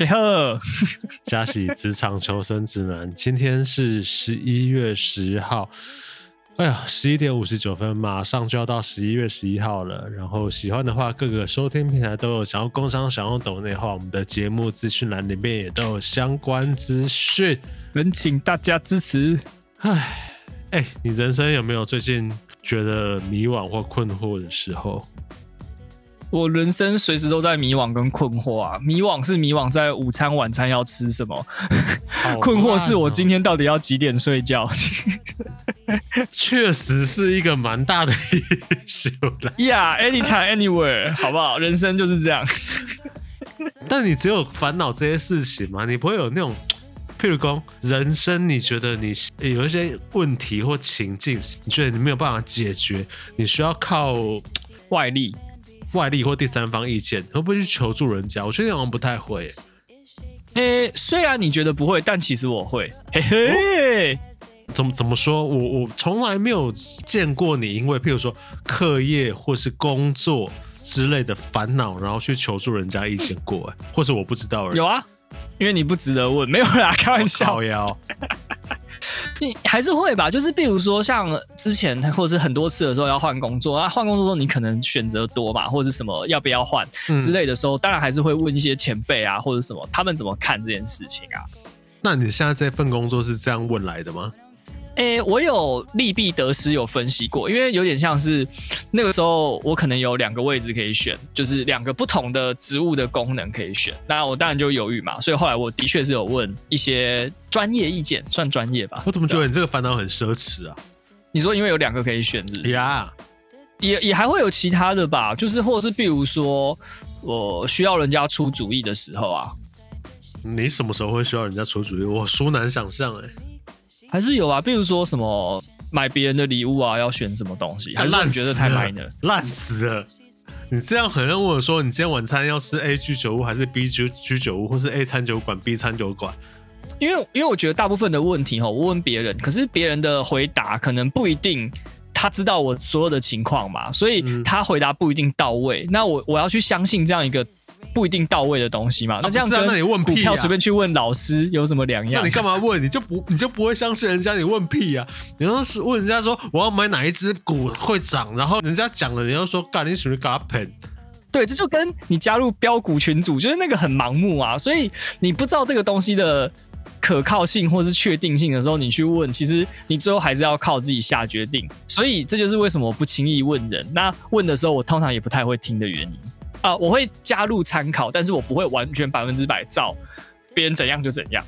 哒哒哒哒哒哒哒。大家好，嘉喜职场求生指南，今天是十一月十号。哎呀，十一点五十九分，马上就要到十一月十一号了。然后喜欢的话，各个收听平台都有。想要工商、想要抖内的话，我们的节目资讯栏里面也都有相关资讯，恳请大家支持。哎，哎，你人生有没有最近觉得迷惘或困惑的时候？我人生随时都在迷惘跟困惑啊！迷惘是迷惘在午餐晚餐要吃什么，哦、困惑是我今天到底要几点睡觉。确实是一个蛮大的 issue 了。Yeah，anytime anywhere，好不好？人生就是这样。但你只有烦恼这些事情吗？你不会有那种，譬如说，人生你觉得你有一些问题或情境，你觉得你没有办法解决，你需要靠外力。外力或第三方意见，会不会去求助人家？我觉得好像不太会。诶、欸，虽然你觉得不会，但其实我会。嘿嘿，怎么怎么说？我我从来没有见过你，因为譬如说课业或是工作之类的烦恼，然后去求助人家意见过，或是我不知道而已。有啊，因为你不值得问，没有啦，开玩笑。你还是会吧，就是比如说像之前或者是很多次的时候要换工作啊，换工作的时候你可能选择多嘛，或者是什么要不要换之类的时候，当然还是会问一些前辈啊，或者什么他们怎么看这件事情啊。那你现在这份工作是这样问来的吗？诶、欸，我有利弊得失有分析过，因为有点像是那个时候我可能有两个位置可以选，就是两个不同的职务的功能可以选，那我当然就犹豫嘛。所以后来我的确是有问一些专业意见，算专业吧。我怎么觉得你这个烦恼很奢侈啊？你说因为有两个可以选是不是？呀，Yeah. 也也还会有其他的吧，就是或者是比如说我需要人家出主意的时候啊。你什么时候会需要人家出主意？我殊难想象哎、欸。还是有啊，比如说什么买别人的礼物啊，要选什么东西，还是你觉得太烂了，烂死了！你这样很像问我说，你今天晚餐要吃 A 居酒屋还是 B 居居酒屋，或是 A 餐酒馆 B 餐酒馆？因为因为我觉得大部分的问题哈，我问别人，可是别人的回答可能不一定。他知道我所有的情况嘛，所以他回答不一定到位。嗯、那我我要去相信这样一个不一定到位的东西嘛？啊、那这样那你问股票随便去问老师有什么两样？那你干嘛问？你就不你就不会相信人家？你问屁呀、啊！你要是问人家说我要买哪一只股会涨，然后人家讲了，你要说干你属于嘎喷？对，这就跟你加入标股群组，就是那个很盲目啊，所以你不知道这个东西的。可靠性或是确定性的时候，你去问，其实你最后还是要靠自己下决定。所以这就是为什么我不轻易问人。那问的时候，我通常也不太会听的原因啊。我会加入参考，但是我不会完全百分之百照别人怎样就怎样，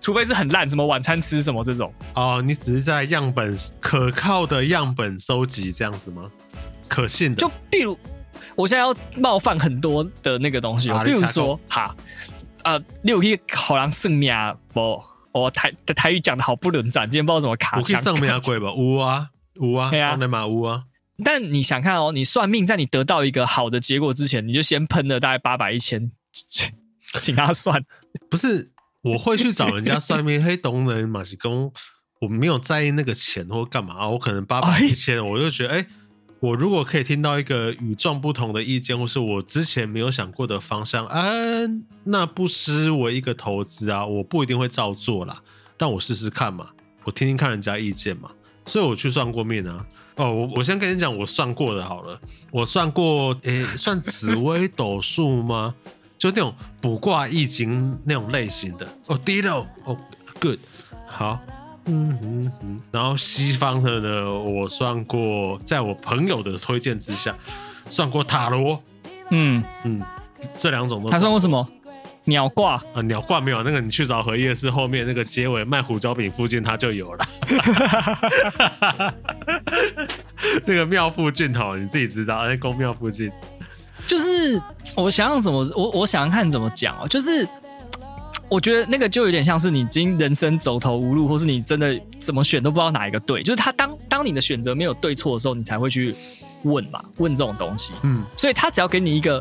除非是很烂，什么晚餐吃什么这种。哦，你只是在样本可靠的样本收集这样子吗？可信的。就比如，我现在要冒犯很多的那个东西，啊、比如说哈。呃，你有去好像算命不？我台的台语讲的好不轮转，今天不知道怎么卡。我去算命贵吧？有啊，有啊，对啊，有啊。但你想看哦，你算命，在你得到一个好的结果之前，你就先喷了大概八百一千，请他算。不是，我会去找人家算命，黑懂人马西公，我没有在意那个钱或干嘛，我可能八百一千，我就觉得哎。欸我如果可以听到一个与众不同的意见，或是我之前没有想过的方向，啊，那不失为一个投资啊！我不一定会照做啦，但我试试看嘛，我听听看人家意见嘛。所以我去算过命啊。哦，我我先跟你讲，我算过的好了，我算过，诶、欸，算紫微斗数吗？就那种卜卦易经那种类型的。哦，低了，哦，good，好。嗯嗯嗯，然后西方的呢，我算过，在我朋友的推荐之下，算过塔罗。嗯嗯，这两种都。还算过什么？鸟挂啊，鸟挂没有，那个你去找荷叶市后面那个街尾卖胡椒饼附近，它就有了。那个庙附近头，你自己知道，在宫庙附近。就是我想想怎么，我我想想看怎么讲哦，就是。我觉得那个就有点像是你今人生走投无路，或是你真的怎么选都不知道哪一个对。就是他当当你的选择没有对错的时候，你才会去问嘛，问这种东西。嗯，所以他只要给你一个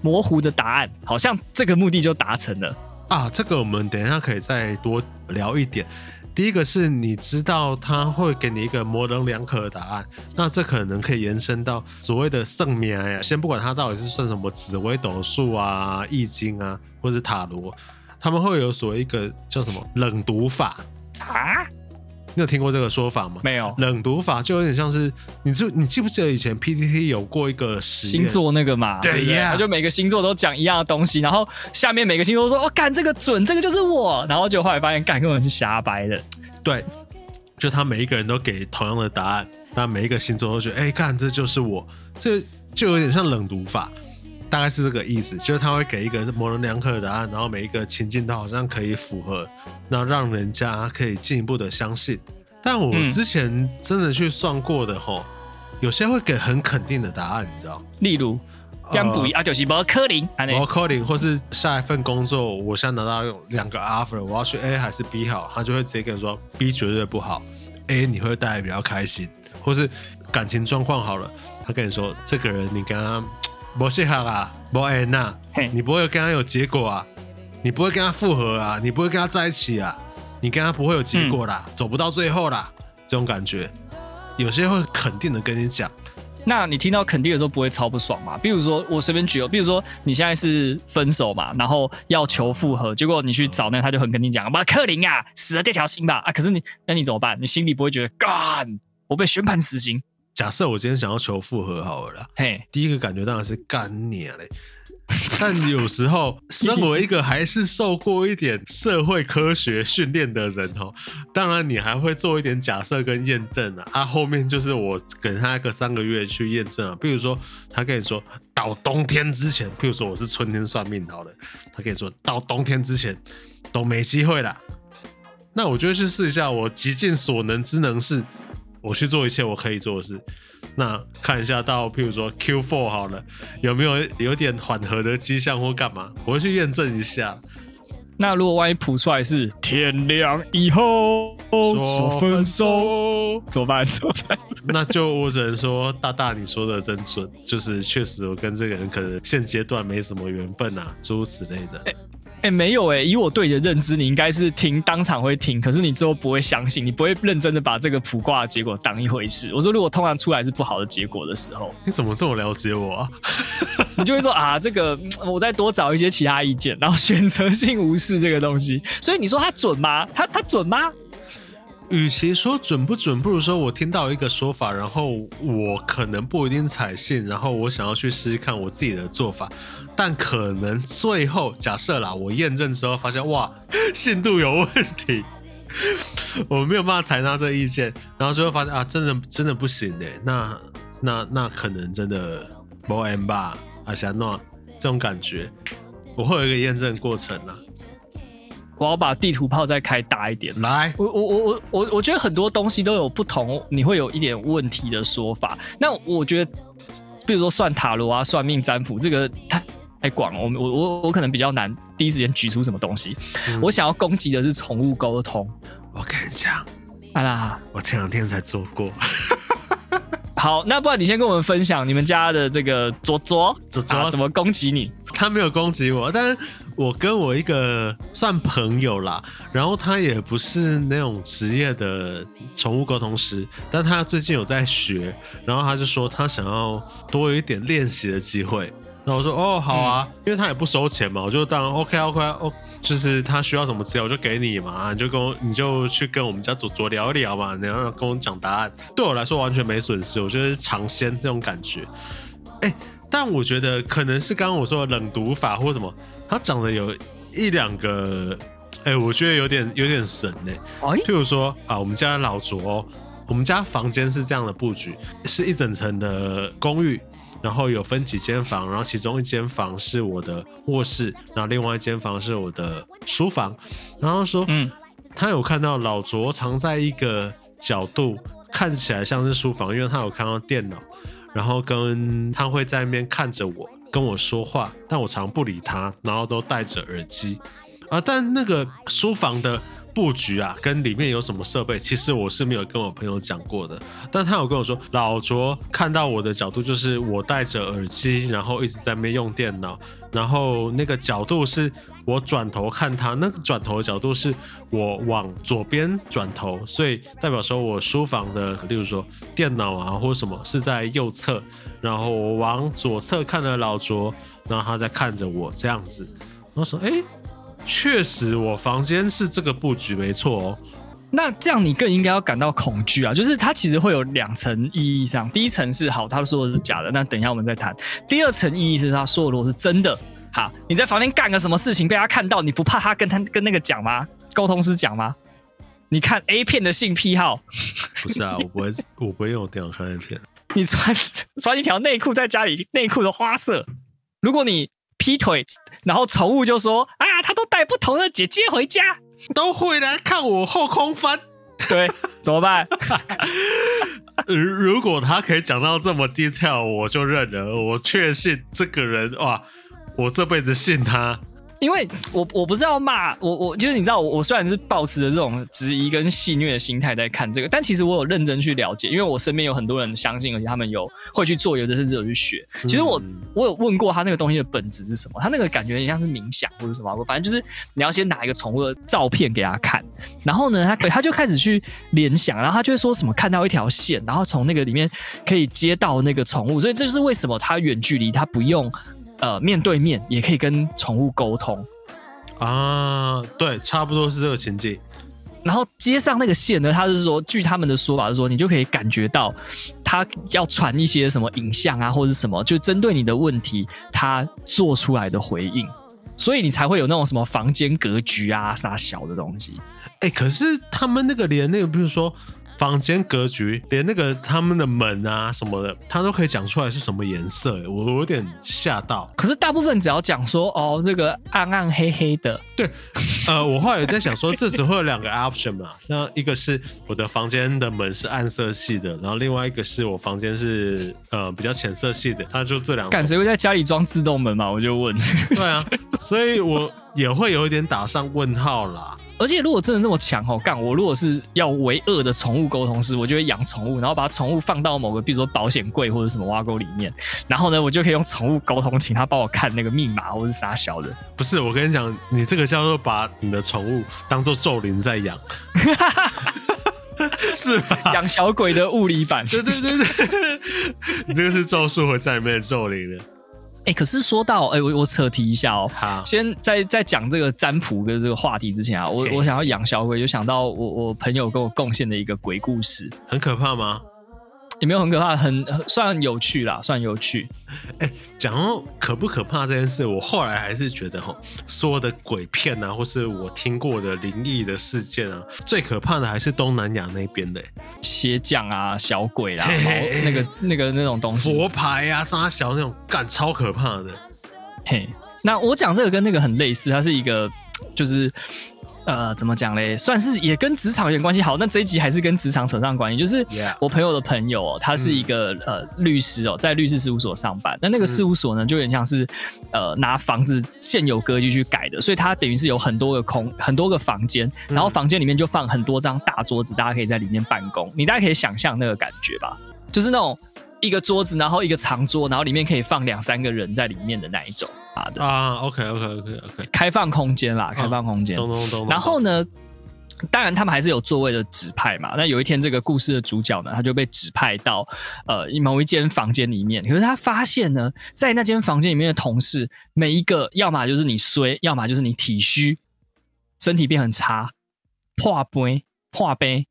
模糊的答案，好像这个目的就达成了。啊，这个我们等一下可以再多聊一点。第一个是你知道他会给你一个模棱两可的答案，那这可能可以延伸到所谓的圣名呀。先不管他到底是算什么紫微斗数啊、易经啊，或是塔罗，他们会有所谓一个叫什么冷读法啊？你有听过这个说法吗？没有。冷读法就有点像是，你就你记不记得以前 PTT 有过一个星座那个嘛？对呀，就每个星座都讲一样的东西，然后下面每个星座都说：“哦，干这个准，这个就是我。”然后就后来发现，干根本是瞎掰的。对，就他每一个人都给同样的答案，那每一个星座都觉得：“哎，干这就是我。”这就有点像冷读法，大概是这个意思，就是他会给一个模棱两可的答案，然后每一个情境都好像可以符合。那让人家可以进一步的相信，但我之前真的去算过的吼，嗯、有些会给很肯定的答案，你知道？例如，这样补啊，就是不可能，不可能，或是下一份工作，我现在拿到两个 offer，我要去 A 还是 B 好，他就会直接跟你说 B 绝对不好，A 你会带来比较开心，或是感情状况好了，他跟你说这个人你跟他不适合啊，不爱那，你不会跟他有结果啊。你不会跟他复合啊，你不会跟他在一起啊，你跟他不会有结果啦，嗯、走不到最后啦，这种感觉，有些会肯定的跟你讲。那你听到肯定的时候不会超不爽吗？比如说我随便举个，比如说你现在是分手嘛，然后要求复合，结果你去找那个，他就很跟你讲，马克林啊，死了这条心吧啊，可是你那你怎么办？你心里不会觉得干，我被宣判死刑？假设我今天想要求复合好了啦，嘿，第一个感觉当然是干你嘞。但有时候，身为一个还是受过一点社会科学训练的人哦，当然你还会做一点假设跟验证啊。啊，后面就是我给他一个三个月去验证啊。比如说，他跟你说到冬天之前，譬如说我是春天算命好了，他跟你说到冬天之前都没机会了。那我就去试一下，我极尽所能之能事，我去做一切我可以做的事。那看一下到，譬如说 Q4 好了，有没有有点缓和的迹象或干嘛？我会去验证一下。那如果万一谱出来是天亮以后说分手，怎么办？怎么办？那就我只能说，大大你说的真准，就是确实我跟这个人可能现阶段没什么缘分啊，诸如此类的。欸哎、欸，没有哎、欸，以我对你的认知，你应该是听当场会听，可是你最后不会相信，你不会认真的把这个卜卦的结果当一回事。我说，如果通常出来是不好的结果的时候，你怎么这么了解我啊？你就会说啊，这个我再多找一些其他意见，然后选择性无视这个东西。所以你说它准吗？它它准吗？与其说准不准，不如说我听到一个说法，然后我可能不一定采信，然后我想要去试试看我自己的做法，但可能最后假设啦，我验证之后发现哇，信度有问题，我没有办法采纳这意见，然后最后发现啊，真的真的不行哎，那那那可能真的不 M 吧，阿霞诺这种感觉，我会有一个验证过程啦。我要把地图炮再开大一点。来，我我我我我我觉得很多东西都有不同，你会有一点问题的说法。那我觉得，比如说算塔罗啊、算命占卜，这个太太广了。我我我我可能比较难第一时间举出什么东西。嗯、我想要攻击的是宠物沟通。我跟你讲，啊啦，我前两天才做过。好，那不然你先跟我们分享你们家的这个卓卓卓卓、啊、怎么攻击你？他没有攻击我，但是我跟我一个算朋友啦，然后他也不是那种职业的宠物沟通师，但他最近有在学，然后他就说他想要多有一点练习的机会，然后我说哦好啊，嗯、因为他也不收钱嘛，我就当然 OK OK OK。就是他需要什么资料，我就给你嘛，你就跟我，你就去跟我们家左左聊一聊嘛，然后跟我讲答案。对我来说完全没损失，我觉得是尝鲜这种感觉。哎、欸，但我觉得可能是刚刚我说的冷读法或什么，他长得有一两个，哎、欸，我觉得有点有点神呢、欸。譬如说啊，我们家老卓，我们家房间是这样的布局，是一整层的公寓。然后有分几间房，然后其中一间房是我的卧室，然后另外一间房是我的书房。然后说，嗯，他有看到老卓藏在一个角度，看起来像是书房，因为他有看到电脑，然后跟他会在那边看着我，跟我说话，但我常不理他，然后都戴着耳机。啊，但那个书房的。布局啊，跟里面有什么设备，其实我是没有跟我朋友讲过的。但他有跟我说，老卓看到我的角度就是我戴着耳机，然后一直在那边用电脑，然后那个角度是我转头看他，那个转头的角度是我往左边转头，所以代表说我书房的，例如说电脑啊或者什么是在右侧，然后我往左侧看了老卓，然后他在看着我这样子，然后说，哎，确实我房间是这个布局没错哦。那这样你更应该要感到恐惧啊！就是它其实会有两层意义上，第一层是好，他说的是假的，那等一下我们再谈。第二层意义是他说的如果是真的，好，你在房间干个什么事情被他看到，你不怕他跟他跟那个讲吗？沟通师讲吗？你看 A 片的性癖好？不是啊，我不会，我不会用电脑看 A 片。你穿穿一条内裤在家里，内裤的花色。如果你劈腿，然后宠物就说啊，他都带不同的姐姐回家。都会来看我后空翻，对，怎么办？如果他可以讲到这么 detail，我就认了。我确信这个人哇，我这辈子信他。因为我我不是要骂我我就是你知道我我虽然是抱持着这种质疑跟戏谑的心态在看这个，但其实我有认真去了解，因为我身边有很多人相信，而且他们有会去做，有的甚至有去学。其实我我有问过他那个东西的本质是什么，他那个感觉很像是冥想或者什么，反正就是你要先拿一个宠物的照片给他看，然后呢，他他就开始去联想，然后他就会说什么看到一条线，然后从那个里面可以接到那个宠物，所以这就是为什么他远距离他不用。呃，面对面也可以跟宠物沟通啊，对，差不多是这个情境。然后接上那个线呢，他是说，据他们的说法是说，你就可以感觉到他要传一些什么影像啊，或者是什么，就针对你的问题，他做出来的回应，所以你才会有那种什么房间格局啊，啥小的东西。哎、欸，可是他们那个连那个，比如说。房间格局，连那个他们的门啊什么的，他都可以讲出来是什么颜色，我我有点吓到。可是大部分只要讲说哦，这个暗暗黑黑的，对，呃，我后来也在想说，这只会有两个 option 嘛，那一个是我的房间的门是暗色系的，然后另外一个是我房间是呃比较浅色系的，他就这两个。干，谁会在家里装自动门嘛？我就问。对啊，所以我也会有一点打上问号啦。而且如果真的这么强哦，干我如果是要为恶的宠物沟通师，我就会养宠物，然后把宠物放到某个，比如说保险柜或者什么挖沟里面，然后呢，我就可以用宠物沟通，请他帮我看那个密码或者是啥小的。不是，我跟你讲，你这个叫做把你的宠物当做咒灵在养，是吧？养小鬼的物理版，对对对对，你这个是咒术回战里面的咒灵的。哎、欸，可是说到哎、欸，我我扯题一下哦。好，先在在讲这个占卜的这个话题之前啊，我我想要养小鬼，就想到我我朋友跟我贡献的一个鬼故事。很可怕吗？也没有很可怕，很算有趣啦，算有趣。哎、欸，讲到可不可怕这件事，我后来还是觉得哈，所有的鬼片啊，或是我听过的灵异的事件啊，最可怕的还是东南亚那边的鞋匠啊、小鬼啦，嘿嘿那个那个那种东西，佛牌啊、沙小那种，干超可怕的。嘿，那我讲这个跟那个很类似，它是一个。就是，呃，怎么讲嘞？算是也跟职场有点关系。好，那这一集还是跟职场扯上关系。就是我朋友的朋友哦，他是一个、嗯、呃律师哦，在律师事务所上班。那那个事务所呢，就有点像是呃拿房子现有格局去改的，所以他等于是有很多个空很多个房间，然后房间里面就放很多张大桌子，大家可以在里面办公。你大家可以想象那个感觉吧，就是那种一个桌子，然后一个长桌，然后里面可以放两三个人在里面的那一种。啊，OK OK OK OK，开放空间啦，开放空间。然后呢，当然他们还是有座位的指派嘛。那有一天，这个故事的主角呢，他就被指派到呃某一间房间里面。可是他发现呢，在那间房间里面的同事，每一个要么就是你衰，要么就是你体虚，身体变很差，破杯破杯。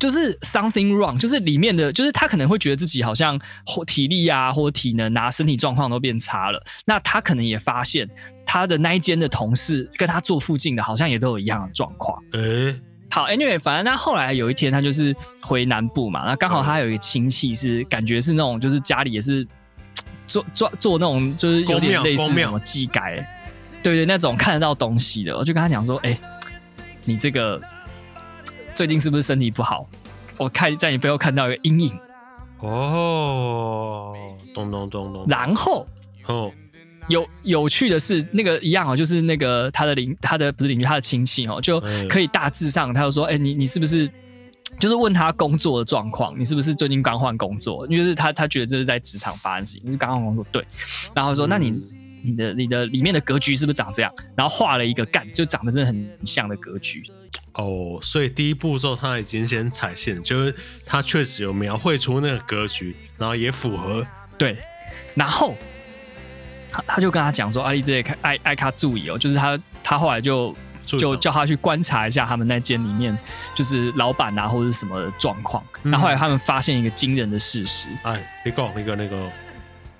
就是 something wrong，就是里面的，就是他可能会觉得自己好像或体力啊，或体能啊，身体状况都变差了。那他可能也发现他的那一间的同事跟他坐附近的，好像也都有一样的状况。诶、欸，好，anyway，反正他后来有一天，他就是回南部嘛，那刚好他有一个亲戚是感觉是那种，就是家里也是做做做那种，就是有点类似什么技改，对对，那种看得到东西的，我就跟他讲说，哎、欸，你这个。最近是不是身体不好？我看在你背后看到一个阴影。哦，咚咚咚咚。然后，哦，有有趣的是，那个一样哦，就是那个他的邻，他的不是邻居，他的亲戚哦，就可以大致上，他就说，哎、欸，你你是不是就是问他工作的状况？你是不是最近刚换工作？因为是他他觉得这是在职场发生事情，你是刚换工作，对。然后说，那你你的你的里面的格局是不是长这样？然后画了一个干，就长得真的很像的格局。哦，所以第一步骤他已经先踩线，就是他确实有描绘出那个格局，然后也符合。对，然后他他就跟他讲说：“阿丽这看爱爱卡注意哦，就是他他后来就就叫他去观察一下他们那间里面，就是老板啊或者什么状况。然后后来他们发现一个惊人的事实，哎，你讲那个那个，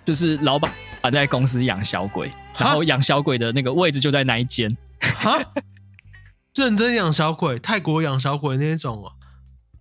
就是老板在公司养小鬼，然后养小鬼的那个位置就在那一间。哈”认真养小鬼，泰国养小鬼那种哦。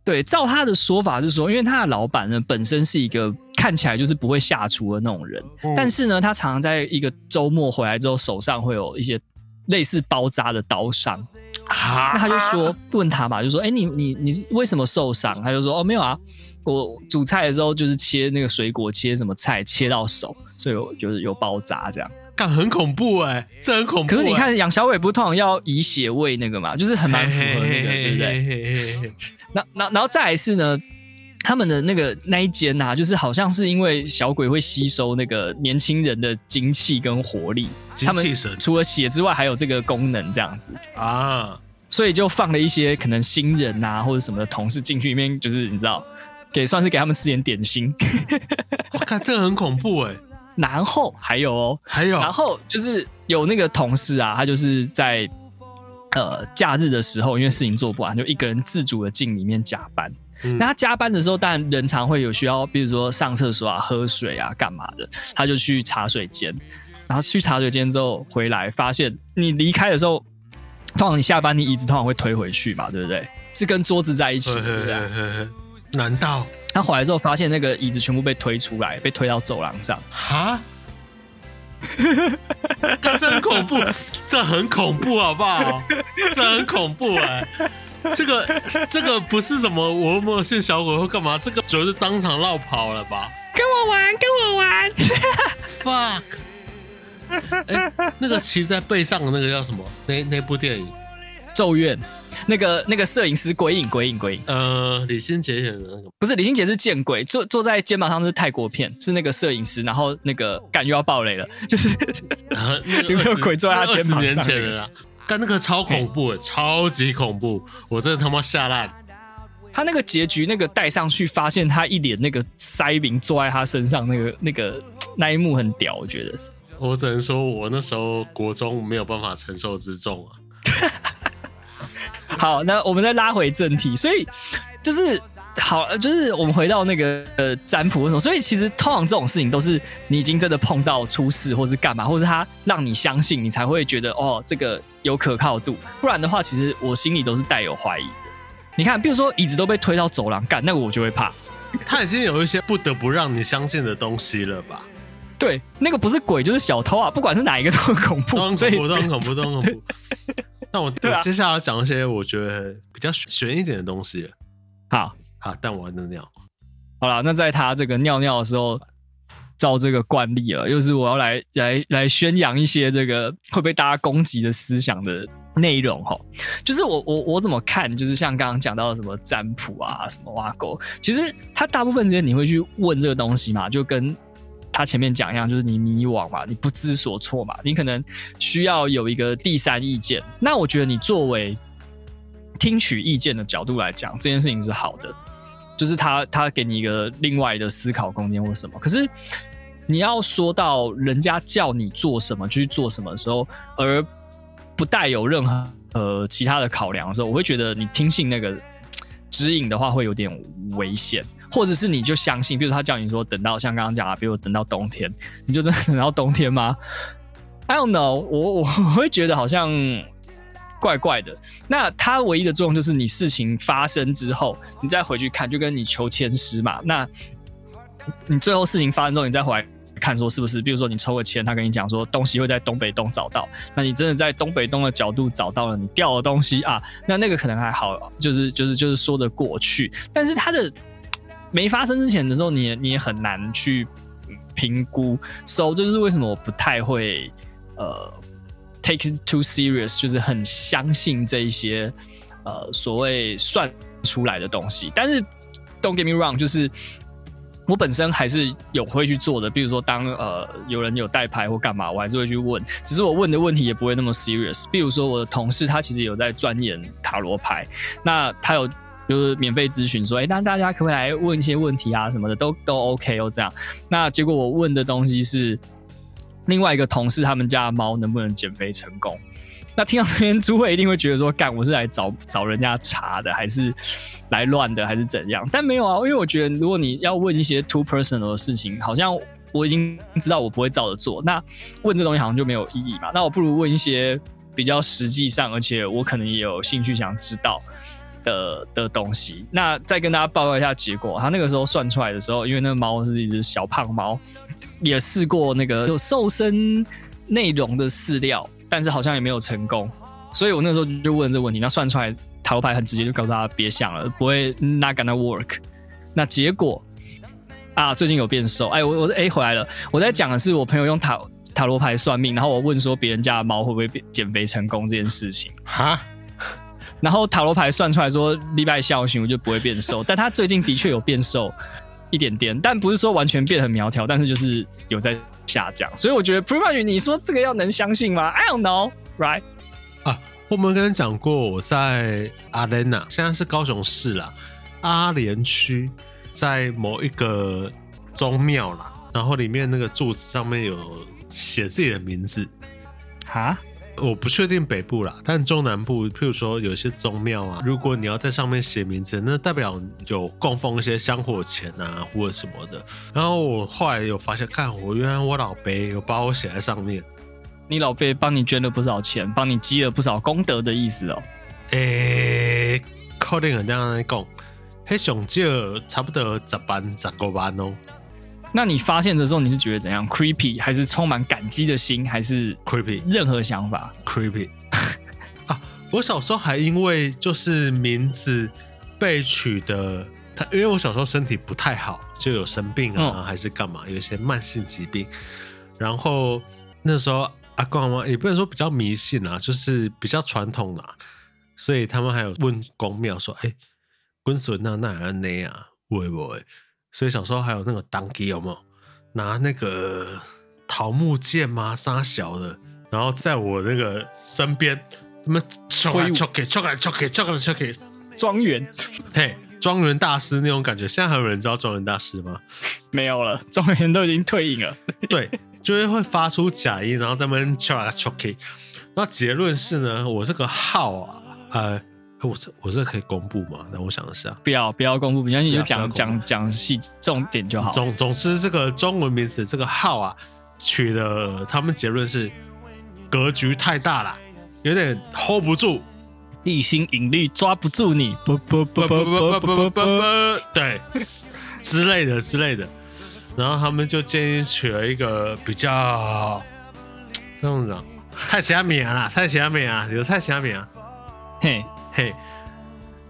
对，照他的说法是说，因为他的老板呢本身是一个看起来就是不会下厨的那种人，嗯、但是呢，他常常在一个周末回来之后，手上会有一些类似包扎的刀伤。啊，那他就说问他嘛，就说，哎，你你你是为什么受伤？他就说，哦，没有啊，我煮菜的时候就是切那个水果，切什么菜切到手，所以我就是有包扎这样。很恐怖哎、欸，这很恐怖、欸。可是你看养小鬼不是通常要以血喂那个嘛，就是很蛮符合那个，对不对？那那然后再来是呢，他们的那个那一间呐、啊，就是好像是因为小鬼会吸收那个年轻人的精气跟活力，他们除了血之外还有这个功能这样子啊，所以就放了一些可能新人啊或者什么的同事进去里面，就是你知道，给算是给他们吃点点心。我看这个很恐怖哎、欸。然后还有哦，还有，然后就是有那个同事啊，他就是在呃假日的时候，因为事情做不完，就一个人自主的进里面加班。嗯、那他加班的时候，当然人常会有需要，比如说上厕所啊、喝水啊、干嘛的，他就去茶水间。然后去茶水间之后回来，发现你离开的时候，通常你下班，你椅子通常会推回去嘛，对不对？是跟桌子在一起，对不对？难道？他回来之后，发现那个椅子全部被推出来，被推到走廊上。哈，这很恐怖，这很恐怖，好不好？这很恐怖哎、欸！这个这个不是什么我有没有见小鬼或干嘛？这个就是当场绕跑了吧？跟我玩，跟我玩！Fuck！哎、欸，那个骑在背上的那个叫什么？那那部电影《咒怨》。那个那个摄影师鬼影鬼影鬼影，呃，李心洁演的那个不是李心洁是见鬼，坐坐在肩膀上是泰国片，是那个摄影师，然后那个感觉要爆雷了，就是 有没有鬼坐在他肩膀上？年前了啊，干那个超恐怖，超级恐怖，我真的他妈吓烂。他那个结局，那个戴上去，发现他一脸那个腮饼坐在他身上，那个那个那一幕很屌，我觉得。我只能说，我那时候国中没有办法承受之重啊。好，那我们再拉回正题，所以就是好，就是我们回到那个呃占卜的时候，所以其实通常这种事情都是你已经真的碰到出事，或是干嘛，或是他让你相信，你才会觉得哦这个有可靠度，不然的话，其实我心里都是带有怀疑的。你看，比如说椅子都被推到走廊干，那个我就会怕。他已经有一些不得不让你相信的东西了吧？对，那个不是鬼就是小偷啊，不管是哪一个都很恐怖，都很恐怖，都很恐怖，都很恐怖。那我我接下来要讲一些我觉得比较悬一点的东西。好，好，但我还能尿。好了，那在他这个尿尿的时候，照这个惯例了，又是我要来来来宣扬一些这个会被大家攻击的思想的内容哈。就是我我我怎么看，就是像刚刚讲到的什么占卜啊，什么挖沟，其实他大部分时间你会去问这个东西嘛，就跟。他前面讲一样，就是你迷惘嘛，你不知所措嘛，你可能需要有一个第三意见。那我觉得你作为听取意见的角度来讲，这件事情是好的，就是他他给你一个另外的思考空间或什么。可是你要说到人家叫你做什么去做什么的时候，而不带有任何呃其他的考量的时候，我会觉得你听信那个指引的话会有点危险。或者是你就相信，比如他叫你说等到像刚刚讲啊，比如等到冬天，你就真的等到冬天吗？I don't know，我 我会觉得好像怪怪的。那它唯一的作用就是你事情发生之后，你再回去看，就跟你求签师嘛。那你最后事情发生之后，你再回来看说是不是？比如说你抽个签，他跟你讲说东西会在东北东找到，那你真的在东北东的角度找到了你掉的东西啊，那那个可能还好，就是就是就是说得过去。但是它的没发生之前的时候，你也你也很难去评估，so 这就是为什么我不太会呃 take it too serious，就是很相信这一些呃所谓算出来的东西。但是 don't get me wrong，就是我本身还是有会去做的，比如说当呃有人有带牌或干嘛，我还是会去问。只是我问的问题也不会那么 serious。比如说我的同事他其实有在钻研塔罗牌，那他有就是免费咨询说，哎、那大家可不可以来问一些问题啊什么的，都都 OK 哦这样。那结果我问的东西是另外一个同事他们家的猫能不能减肥成功。那听到这边，朱慧一定会觉得说，干，我是来找找人家茬的，还是来乱的，还是怎样？但没有啊，因为我觉得，如果你要问一些 too personal 的事情，好像我已经知道我不会照着做，那问这东西好像就没有意义嘛。那我不如问一些比较实际上，而且我可能也有兴趣想知道的的东西。那再跟大家报告一下结果，他那个时候算出来的时候，因为那个猫是一只小胖猫，也试过那个有瘦身内容的饲料。但是好像也没有成功，所以我那时候就问这个问题。那算出来塔罗牌很直接，就告诉他别想了，不会 not gonna work。那结果啊，最近有变瘦。哎，我我哎回来了。我在讲的是我朋友用塔塔罗牌算命，然后我问说别人家的猫会不会变减肥成功这件事情。哈，然后塔罗牌算出来说礼拜孝行我就不会变瘦，但他最近的确有变瘦一点点，但不是说完全变很苗条，但是就是有在。下降，所以我觉得 pretty much 你说这个要能相信吗？I don't know，right？啊，我们跟你讲过，我在阿莲娜，现在是高雄市啦，阿莲区，在某一个宗庙啦，然后里面那个柱子上面有写自己的名字，哈？我不确定北部啦，但中南部，譬如说有些宗庙啊，如果你要在上面写名字，那代表有供奉一些香火钱啊，或者什么的。然后我后来有发现，看我原来我老伯有把我写在上面，你老伯帮你捐了不少钱，帮你积了不少功德的意思哦。诶、欸，可能这样来讲，黑熊就差不多十万、十个万哦。那你发现的时候，你是觉得怎样？Creepy 还是充满感激的心，还是 Creepy？任何想法？Creepy 啊！我小时候还因为就是名字被取的，他因为我小时候身体不太好，就有生病啊，嗯、还是干嘛，有一些慢性疾病。然后那时候阿公阿妈也不能说比较迷信啊，就是比较传统的、啊，所以他们还有问公庙说：“哎、欸，滚孙那那那啊，会不会？”所以小时候还有那个当机有没有拿那个桃木剑吗？杀小的，然后在我那个身边，他们敲来敲去，敲来敲去，敲来敲去，庄园，嘿，庄园大师那种感觉。现在还有人知道庄园大师吗？没有了，庄园都已经退隐了。对，就是会发出假音，然后在那边敲来敲去。那结论是呢，我这个号啊，呃。我这我这可以公布吗？那我想的是啊，不要不要公布，没关系，你就讲讲讲细重点就好。总总之，这个中文名字这个号啊，取的他们结论是格局太大了，有点 hold 不住，地心引力抓不住你，不不不不不不不，对之类的之类的。然后他们就建议取了一个比较这样子，蔡奇阿米啊啦，蔡奇阿米啊，有蔡奇阿米啊，嘿。嘿，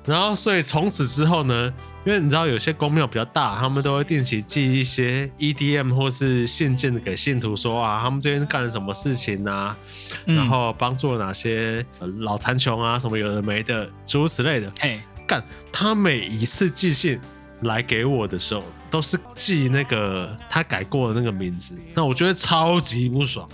然后所以从此之后呢，因为你知道有些公庙比较大，他们都会定期寄一些 EDM 或是信件给信徒说啊，他们这边干了什么事情啊，嗯、然后帮助了哪些老残穷啊，什么有的没的，诸如此类的。嘿，干他每一次寄信来给我的时候，都是寄那个他改过的那个名字，那我觉得超级不爽。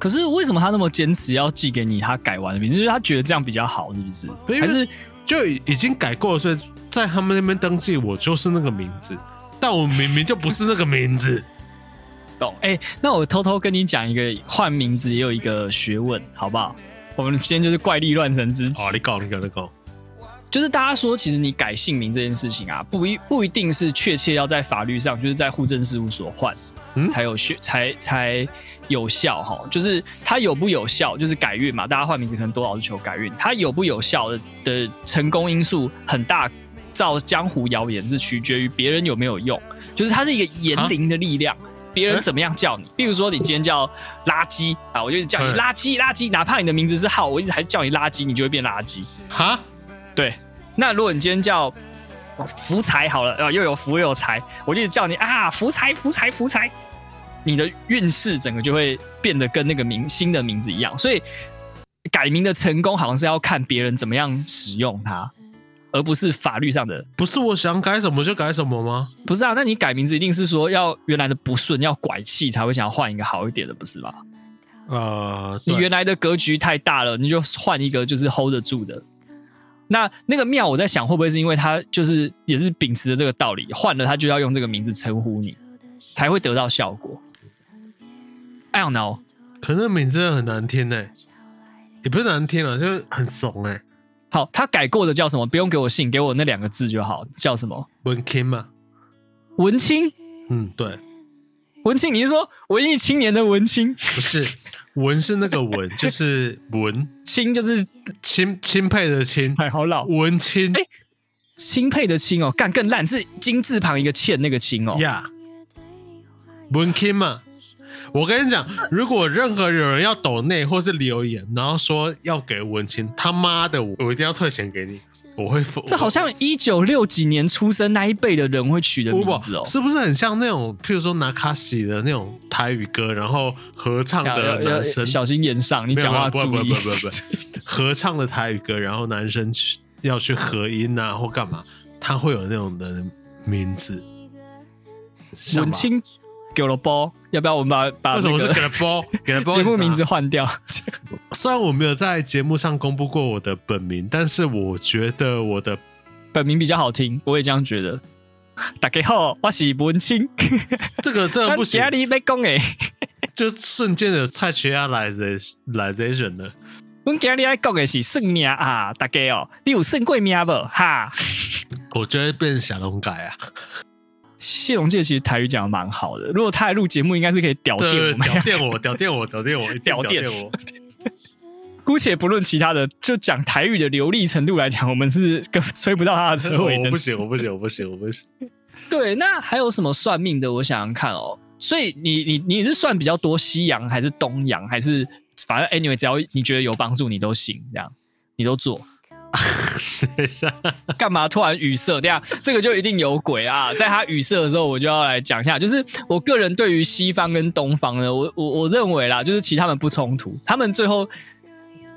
可是为什么他那么坚持要寄给你他改完的名字？就是他觉得这样比较好，是不是？还是就已经改过了，所以在他们那边登记我就是那个名字，但我明明就不是那个名字。懂？哎、欸，那我偷偷跟你讲一个换名字也有一个学问，好不好？我们今天就是怪力乱神之极。好，你搞，你搞，你搞。就是大家说，其实你改姓名这件事情啊，不一不一定是确切要在法律上，就是在户政事务所换。嗯，才有效才才有效哈，就是它有不有效，就是改运嘛。大家换名字可能多少是求改运，它有不有效的的成功因素很大。照江湖谣言是取决于别人有没有用，就是它是一个言灵的力量。别人怎么样叫你，比如说你今天叫垃圾啊，我就叫你垃圾垃圾，哪怕你的名字是浩，我一直还叫你垃圾，你就会变垃圾。哈，对。那如果你今天叫福财好了，啊，又有福又有财，我就叫你啊，福财福财福财，你的运势整个就会变得跟那个明星的名字一样。所以改名的成功好像是要看别人怎么样使用它。而不是法律上的。不是我想改什么就改什么吗？不是啊，那你改名字一定是说要原来的不顺，要拐气才会想要换一个好一点的，不是吗？呃，你原来的格局太大了，你就换一个就是 hold 得住的。那那个庙，我在想会不会是因为他就是也是秉持着这个道理，换了他就要用这个名字称呼你，才会得到效果。I don't know，可能名字很难听哎，也不是难听啊，就是很怂哎。好，他改过的叫什么？不用给我姓，给我那两个字就好。叫什么？文青吗？文青？嗯，对，文青。你是说文艺青年的文青？不是，文是那个文，就是文。钦就是钦钦佩的钦。哎，好老。文钦。哎，钦佩的钦哦，干更烂，是金字旁一个欠那个钦哦。呀。文钦嘛。我跟你讲，如果任何有人要抖内或是留言，然后说要给文青，他妈的，我一定要退钱给你，我会付。这好像一九六几年出生那一辈的人会取的名字哦，是不是很像那种，譬如说拿卡西的那种台语歌，然后合唱的男生，小心言上，你讲话注意。不不不不不，合唱的台语歌，然后男生去要去合音啊或干嘛，他会有那种的名字，文青。给了包，要不要我们把把为什么是给了包？给了包，节目名字换掉。虽然我没有在节目上公布过我的本名，但是我觉得我的本名比较好听，我也这样觉得。大家好，我是文青。这个这个不行，你没讲哎，就瞬间的蔡徐亚来这来这人了。我今日要讲的是算命啊，大家哦，你有算过命不？哈，我觉得变小龙改啊。谢龙介其实台语讲的蛮好的，如果他来录节目，应该是可以屌电我们，屌电我，屌电我，屌电我，屌电我。姑且不论其他的，就讲台语的流利程度来讲，我们是跟追不到他的车尾灯。我不行，我不行，我不行，我不行。对，那还有什么算命的？我想想看哦。所以你你你是算比较多西洋还是东洋，还是反正 anyway，只要你觉得有帮助，你都行，这样你都做。等一下，干嘛突然语塞？等下这个就一定有鬼啊！在他语塞的时候，我就要来讲一下，就是我个人对于西方跟东方呢，我我我认为啦，就是其实他们不冲突，他们最后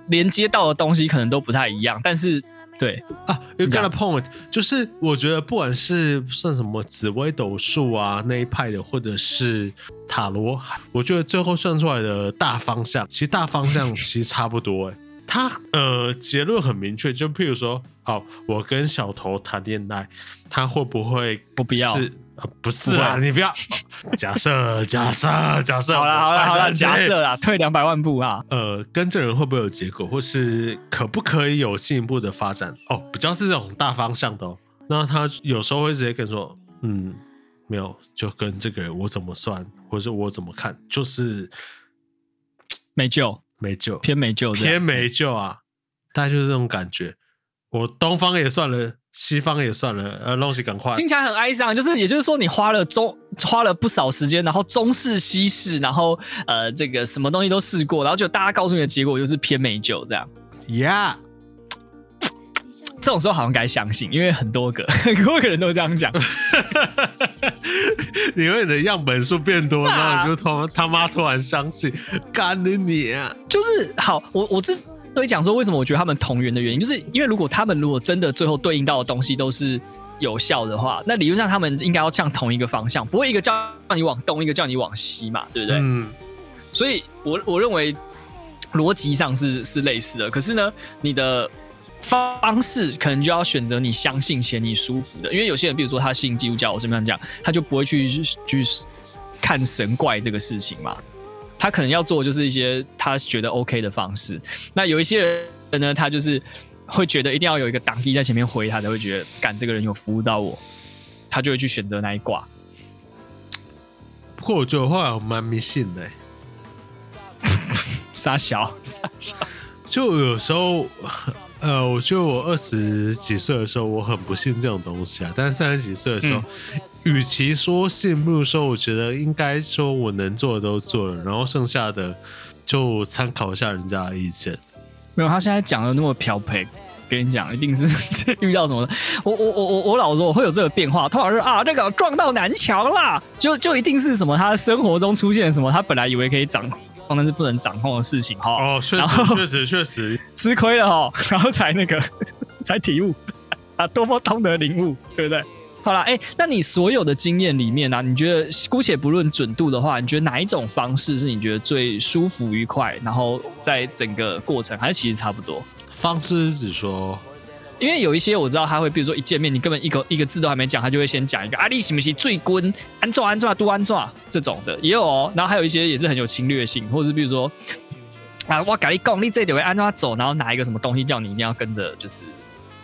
连接到的东西可能都不太一样，但是对啊，you got a point，就是我觉得不管是算什么紫微斗数啊那一派的，或者是塔罗，我觉得最后算出来的大方向，其实大方向其实差不多哎、欸。他呃结论很明确，就譬如说，好，我跟小头谈恋爱，他会不会不必要？呃，不是啦，你不要 假设假设假设，好了好了好了，假设啦，退两百万步啊。呃，跟这人会不会有结果，或是可不可以有进一步的发展？哦，比较是这种大方向的哦。那他有时候会直接跟说，嗯，没有，就跟这个人我怎么算，或者我怎么看，就是没救。没救，偏没救，偏没救啊！大概就是这种感觉。我东方也算了，西方也算了，呃，东西赶快。听起来很哀伤，就是也就是说，你花了中花了不少时间，然后中试西试，然后呃，这个什么东西都试过，然后就大家告诉你的结果就是偏没救这样。Yeah。这种时候好像该相信，因为很多个 很多个人都这样讲。你为你的样本数变多，然后你就突他妈突然相信，干了你啊！就是好，我我之所以讲说为什么我觉得他们同源的原因，就是因为如果他们如果真的最后对应到的东西都是有效的话，那理论上他们应该要向同一个方向，不会一个叫你往东，一个叫你往西嘛，对不对？嗯。所以我我认为逻辑上是是类似的，可是呢，你的。方式可能就要选择你相信且你舒服的，因为有些人，比如说他信基督教，我这么样讲，他就不会去去看神怪这个事情嘛。他可能要做的就是一些他觉得 OK 的方式。那有一些人呢，他就是会觉得一定要有一个挡地在前面回他才会觉得，干这个人有服务到我，他就会去选择那一卦。不过我觉得后来我蛮迷信的，傻小傻小，就有时候。呃，我觉得我二十几岁的时候，我很不信这种东西啊。但是三十几岁的时候，嗯、与其说信，不如说我觉得应该说我能做的都做了，然后剩下的就参考一下人家的意见。没有，他现在讲的那么漂培，跟你讲，一定是 遇到什么。我我我我我老说我会有这个变化，通常是啊，这个撞到南墙啦，就就一定是什么，他生活中出现什么，他本来以为可以长。那是不能掌控的事情哈。哦，确实，确实，确实，吃亏了哈，然后才那个 才体悟，啊，多么懂得领悟，对不对？好了，哎、欸，那你所有的经验里面呢、啊，你觉得姑且不论准度的话，你觉得哪一种方式是你觉得最舒服愉快？然后在整个过程，还是其实差不多？方式是指说，因为有一些我知道他会，比如说一见面，你根本一个一个字都还没讲，他就会先讲一个啊，你行不行最滚安抓安抓都安抓这种的也有哦。然后还有一些也是很有侵略性，或者是比如说 啊，我跟你讲，你这里会安抓走，然后拿一个什么东西叫你一定要跟着，就是。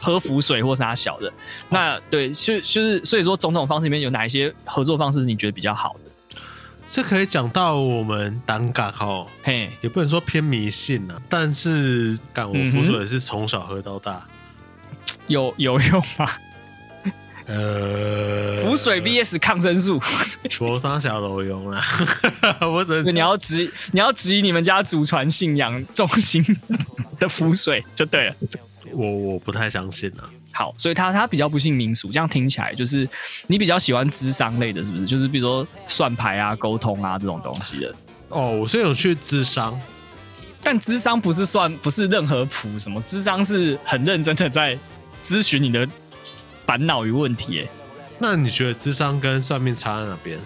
喝符水或是拿小的，那对，就就是所以说，种种方式里面有哪一些合作方式是你觉得比较好的？这可以讲到我们单嘎哈，嘿，也不能说偏迷信啊，但是干我符水也是从小喝到大，嗯、有有用吗？呃，符水 VS 抗生素，佛山小都用了，我只能你要质你要质疑你们家祖传信仰中心的符水就对了。我我不太相信啊。好，所以他他比较不信民俗，这样听起来就是你比较喜欢智商类的，是不是？就是比如说算牌啊、沟通啊这种东西的。哦，我是有去智商，但智商不是算不是任何谱什么，智商是很认真的在咨询你的烦恼与问题。哎，那你觉得智商跟算命差在哪边？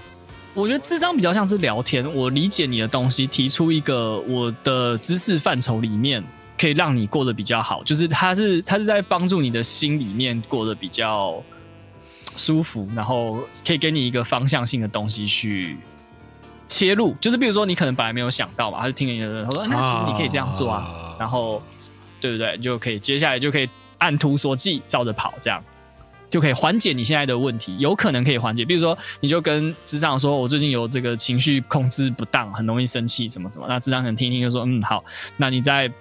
我觉得智商比较像是聊天，我理解你的东西，提出一个我的知识范畴里面。可以让你过得比较好，就是他是他是在帮助你的心里面过得比较舒服，然后可以给你一个方向性的东西去切入。就是比如说你可能本来没有想到嘛，他就听了你的人，他说那其实你可以这样做啊，啊然后对不对？你就可以接下来就可以按图索骥照着跑，这样就可以缓解你现在的问题，有可能可以缓解。比如说你就跟职场说，我最近有这个情绪控制不当，很容易生气什么什么，那职场可能听听就说嗯好，那你在。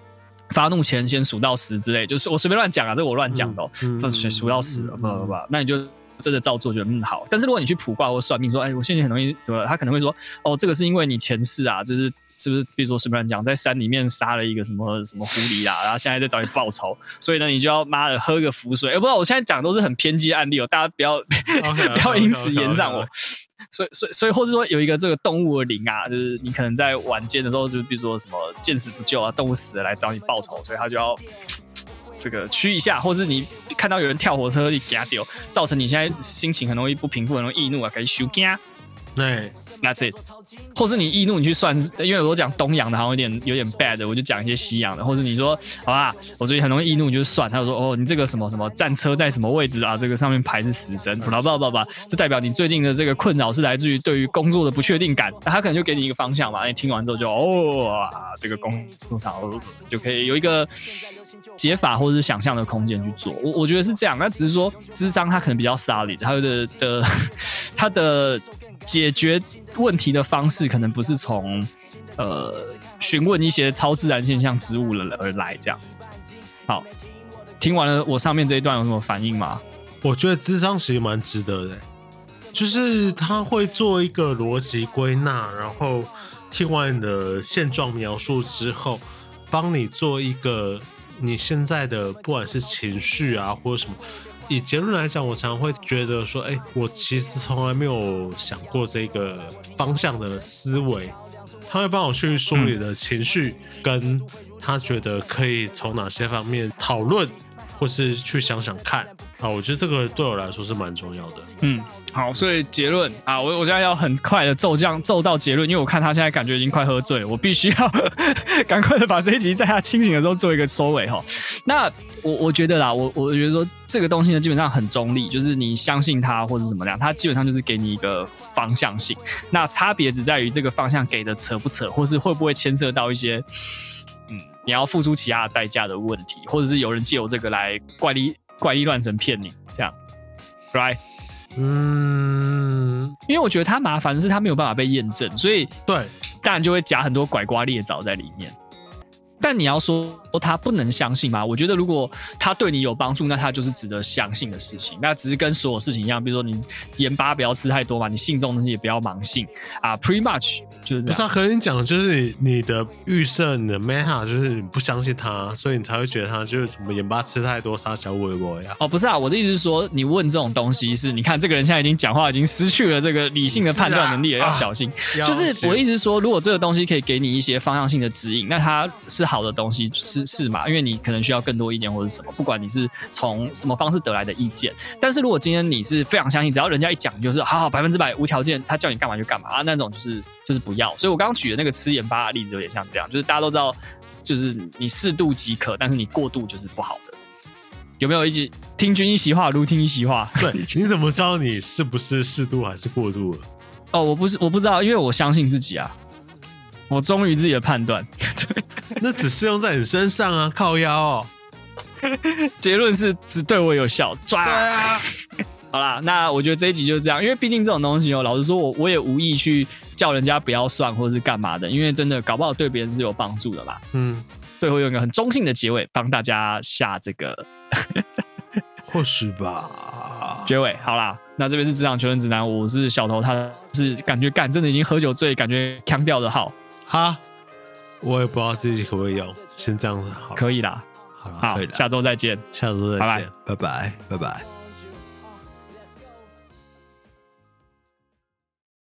发怒前先数到十之类，就是我随便乱讲啊，这我乱讲的、哦，嗯数、到十，不不不，那你就真的照做，觉得嗯好。但是如果你去卜卦或算命，说哎，我现在很容易怎么，他可能会说哦，这个是因为你前世啊，就是是不是？比如说随便乱讲，在山里面杀了一个什么什么狐狸啊，然后现在在找你报仇，所以呢，你就要妈的喝个符水。哎，不知道我现在讲的都是很偏激的案例哦、喔，大家不要 不要因此延上我。所以，所以，所以，或者说有一个这个动物的灵啊，就是你可能在晚间的时候，就比如说什么见死不救啊，动物死了来找你报仇，所以他就要这个驱一下，或是你看到有人跳火车，你给他丢，造成你现在心情很容易不平复，很容易易怒啊，可以修惊。对，That's it。或是你易怒，你去算，因为我讲东洋的，好像有点有点 bad，我就讲一些西洋的。或是你说，好吧，我最近很容易易怒，你就算。他就说，哦，你这个什么什么战车在什么位置啊？这个上面牌是死神，不不不不，这代表你最近的这个困扰是来自于对于工作的不确定感。那他可能就给你一个方向嘛。你听完之后就，哦，这个工作上就可以有一个解法或者是想象的空间去做。我我觉得是这样。那只是说，智商他可能比较 solid，他的的他的。解决问题的方式可能不是从呃询问一些超自然现象、植物了而来这样子。好，听完了我上面这一段有什么反应吗？我觉得智商其实蛮值得的，就是他会做一个逻辑归纳，然后听完你的现状描述之后，帮你做一个你现在的不管是情绪啊或者什么。以结论来讲，我常常会觉得说，哎、我其实从来没有想过这个方向的思维。他会帮我去梳理的情绪，跟他觉得可以从哪些方面讨论，或是去想想看。啊，我觉得这个对我来说是蛮重要的。嗯。好，所以结论啊，我我现在要很快的骤降骤到结论，因为我看他现在感觉已经快喝醉了，我必须要 赶快的把这一集在他清醒的时候做一个收尾哈。那我我觉得啦，我我觉得说这个东西呢，基本上很中立，就是你相信他或者怎么样，他基本上就是给你一个方向性。那差别只在于这个方向给的扯不扯，或是会不会牵涉到一些嗯你要付出其他代价的问题，或者是有人借由这个来怪力怪力乱神骗你这样，right？嗯，因为我觉得他麻烦的是他没有办法被验证，所以对，当然就会夹很多拐瓜裂枣在里面。但你要说他不能相信吗？我觉得如果他对你有帮助，那他就是值得相信的事情。那只是跟所有事情一样，比如说你盐巴不要吃太多嘛，你信这种东西也不要盲信啊。Pretty much 就是。不是啊，可能你讲的就是你你的预设，你的 meta 就是你不相信他，所以你才会觉得他就是什么盐巴吃太多杀小微博呀。哦，不是啊，我的意思是说，你问这种东西是，你看这个人现在已经讲话已经失去了这个理性的判断能力了，要小心。就是我的意思是说，如果这个东西可以给你一些方向性的指引，那他是。好的东西是是嘛？因为你可能需要更多意见或者什么，不管你是从什么方式得来的意见。但是如果今天你是非常相信，只要人家一讲就是好好百分之百无条件，他叫你干嘛就干嘛啊，那种就是就是不要。所以我刚刚举的那个吃盐巴的例子有点像这样，就是大家都知道，就是你适度即可，但是你过度就是不好的。有没有一起听君一席话，如听一席话？对，你怎么知道你是不是适度还是过度了？哦，我不是，我不知道，因为我相信自己啊。我忠于自己的判断，那只适用在你身上啊，靠腰哦。结论是只对我有效，抓。对啊。好啦，那我觉得这一集就是这样，因为毕竟这种东西哦，老实说，我我也无意去叫人家不要算或者是干嘛的，因为真的搞不好对别人是有帮助的啦。嗯。最后用一个很中性的结尾，帮大家下这个。或许吧。结尾好啦。那这边是职场求生指南，我是小头，他是感觉干真的已经喝酒醉，感觉腔调的好。哈，我也不知道自己可不可以用，先这样子好。可以啦，好了，好，下周再见，下周再见，拜拜，拜拜，拜拜。